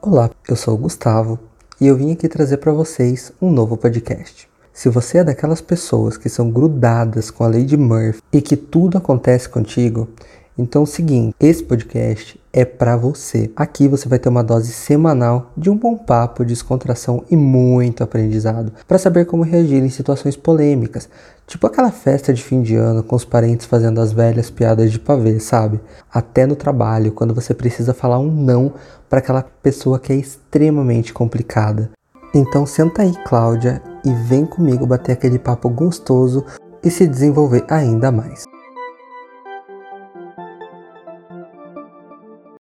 Olá, eu sou o Gustavo e eu vim aqui trazer para vocês um novo podcast. Se você é daquelas pessoas que são grudadas com a lei de Murphy e que tudo acontece contigo, então é o seguinte, esse podcast é para você. Aqui você vai ter uma dose semanal de um bom papo, descontração e muito aprendizado para saber como reagir em situações polêmicas, tipo aquela festa de fim de ano com os parentes fazendo as velhas piadas de pavê, sabe? Até no trabalho, quando você precisa falar um não para aquela pessoa que é extremamente complicada. Então senta aí, Cláudia, e vem comigo bater aquele papo gostoso e se desenvolver ainda mais.